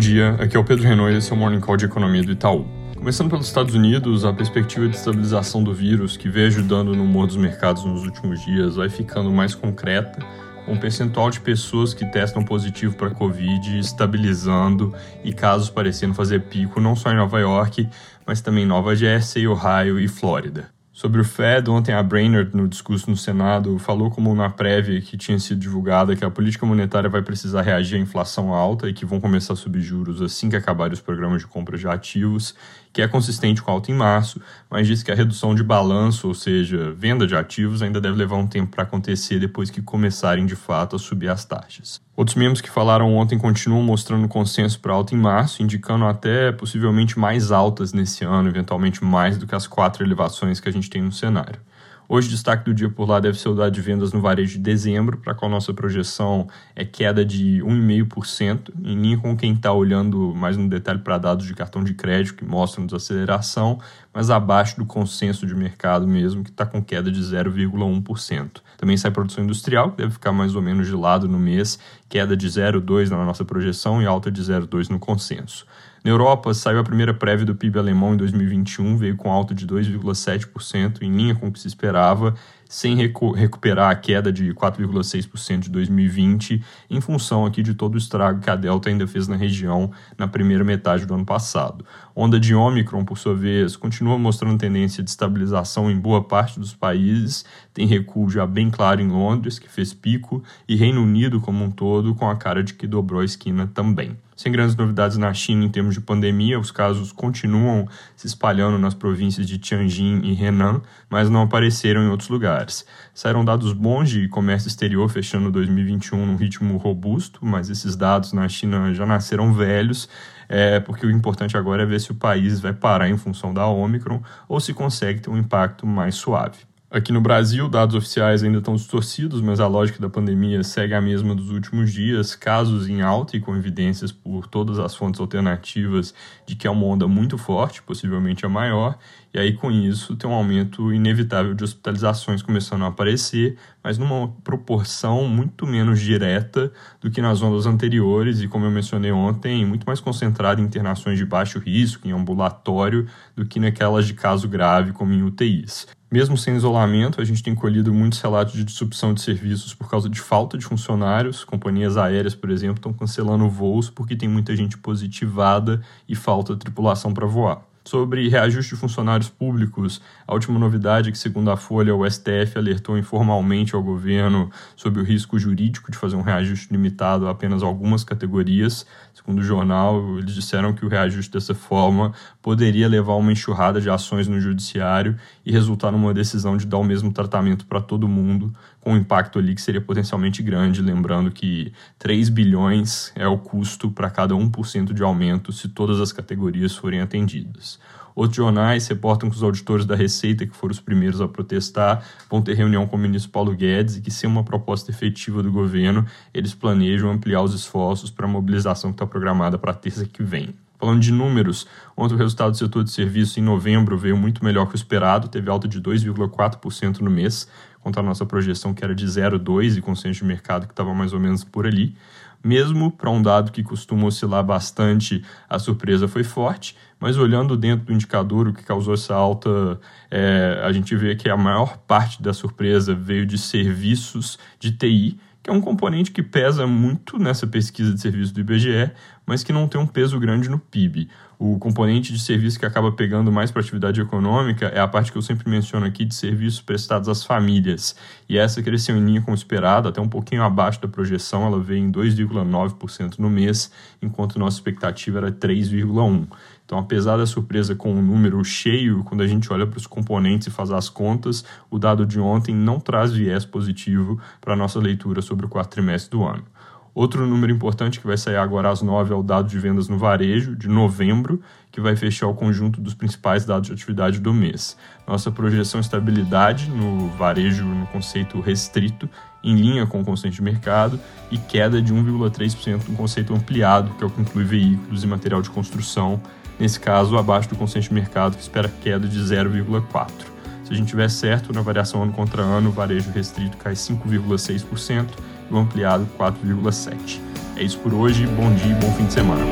dia, aqui é o Pedro Renault e esse é o Morning Call de Economia do Itaú. Começando pelos Estados Unidos, a perspectiva de estabilização do vírus, que veio ajudando no humor dos mercados nos últimos dias, vai ficando mais concreta, com o percentual de pessoas que testam positivo para Covid estabilizando e casos parecendo fazer pico não só em Nova York, mas também em Nova Jersey, Ohio e Flórida. Sobre o Fed, ontem a Brainerd, no discurso no Senado, falou como na prévia que tinha sido divulgada que a política monetária vai precisar reagir à inflação alta e que vão começar a subir juros assim que acabarem os programas de compra de ativos, que é consistente com alta em março, mas disse que a redução de balanço, ou seja, venda de ativos, ainda deve levar um tempo para acontecer depois que começarem de fato a subir as taxas. Outros membros que falaram ontem continuam mostrando consenso para alta em março, indicando até possivelmente mais altas nesse ano, eventualmente mais do que as quatro elevações que a gente tem no cenário. Hoje, destaque do dia por lá deve ser o dado de vendas no varejo de dezembro, para qual nossa projeção é queda de 1,5%, em linha com quem está olhando mais no detalhe para dados de cartão de crédito que mostram desaceleração, mas abaixo do consenso de mercado mesmo, que está com queda de 0,1%. Também sai produção industrial, que deve ficar mais ou menos de lado no mês, queda de 0,2% na nossa projeção e alta de 0,2% no consenso. Na Europa, saiu a primeira prévia do PIB alemão em 2021, veio com alta de 2,7%, em linha com o que se esperava, sem recu recuperar a queda de 4,6% de 2020, em função aqui de todo o estrago que a Delta ainda fez na região na primeira metade do ano passado. Onda de Omicron, por sua vez, continua mostrando tendência de estabilização em boa parte dos países, tem recuo já bem claro em Londres, que fez pico, e Reino Unido como um todo, com a cara de que dobrou a esquina também. Sem grandes novidades na China em termos de pandemia, os casos continuam se espalhando nas províncias de Tianjin e Henan, mas não apareceram em outros lugares. Saíram dados bons de comércio exterior fechando 2021 num ritmo robusto, mas esses dados na China já nasceram velhos, é, porque o importante agora é ver se o país vai parar em função da Omicron ou se consegue ter um impacto mais suave. Aqui no Brasil, dados oficiais ainda estão distorcidos, mas a lógica da pandemia segue a mesma dos últimos dias. Casos em alta e com evidências por todas as fontes alternativas de que é uma onda muito forte, possivelmente a maior, e aí com isso tem um aumento inevitável de hospitalizações começando a aparecer, mas numa proporção muito menos direta do que nas ondas anteriores e, como eu mencionei ontem, muito mais concentrada em internações de baixo risco, em ambulatório, do que naquelas de caso grave, como em UTIs. Mesmo sem isolamento, a gente tem colhido muitos relatos de disrupção de serviços por causa de falta de funcionários. Companhias aéreas, por exemplo, estão cancelando voos porque tem muita gente positivada e falta tripulação para voar. Sobre reajuste de funcionários públicos, a última novidade é que, segundo a Folha, o STF alertou informalmente ao governo sobre o risco jurídico de fazer um reajuste limitado a apenas algumas categorias. Segundo o jornal, eles disseram que o reajuste dessa forma poderia levar a uma enxurrada de ações no judiciário e resultar numa decisão de dar o mesmo tratamento para todo mundo, com um impacto ali que seria potencialmente grande, lembrando que 3 bilhões é o custo para cada 1% de aumento se todas as categorias forem atendidas. Outros jornais reportam que os auditores da Receita, que foram os primeiros a protestar, vão ter reunião com o ministro Paulo Guedes e que, sem uma proposta efetiva do governo, eles planejam ampliar os esforços para a mobilização que está programada para terça que vem. Falando de números, ontem o resultado do setor de serviços em novembro veio muito melhor que o esperado, teve alta de 2,4% no mês, contra a nossa projeção que era de 0,2% e consenso de mercado que estava mais ou menos por ali. Mesmo para um dado que costuma oscilar bastante, a surpresa foi forte, mas olhando dentro do indicador, o que causou essa alta, é, a gente vê que a maior parte da surpresa veio de serviços de TI, que é um componente que pesa muito nessa pesquisa de serviço do IBGE, mas que não tem um peso grande no PIB. O componente de serviço que acaba pegando mais para atividade econômica é a parte que eu sempre menciono aqui de serviços prestados às famílias. E essa cresceu em linha com o esperado, até um pouquinho abaixo da projeção, ela veio em 2,9% no mês, enquanto nossa expectativa era 3,1%. Então, apesar da surpresa com o número cheio, quando a gente olha para os componentes e faz as contas, o dado de ontem não traz viés positivo para a nossa leitura sobre o quarto trimestre do ano. Outro número importante que vai sair agora às 9 é o dado de vendas no varejo de novembro, que vai fechar o conjunto dos principais dados de atividade do mês. Nossa projeção estabilidade no varejo no conceito restrito, em linha com o conceito de mercado, e queda de 1,3% no conceito ampliado, que é o que inclui veículos e material de construção nesse caso abaixo do consenso de mercado que espera queda de 0,4%. Se a gente tiver certo, na variação ano contra ano, o varejo restrito cai 5,6% e o ampliado 4,7%. É isso por hoje, bom dia e bom fim de semana.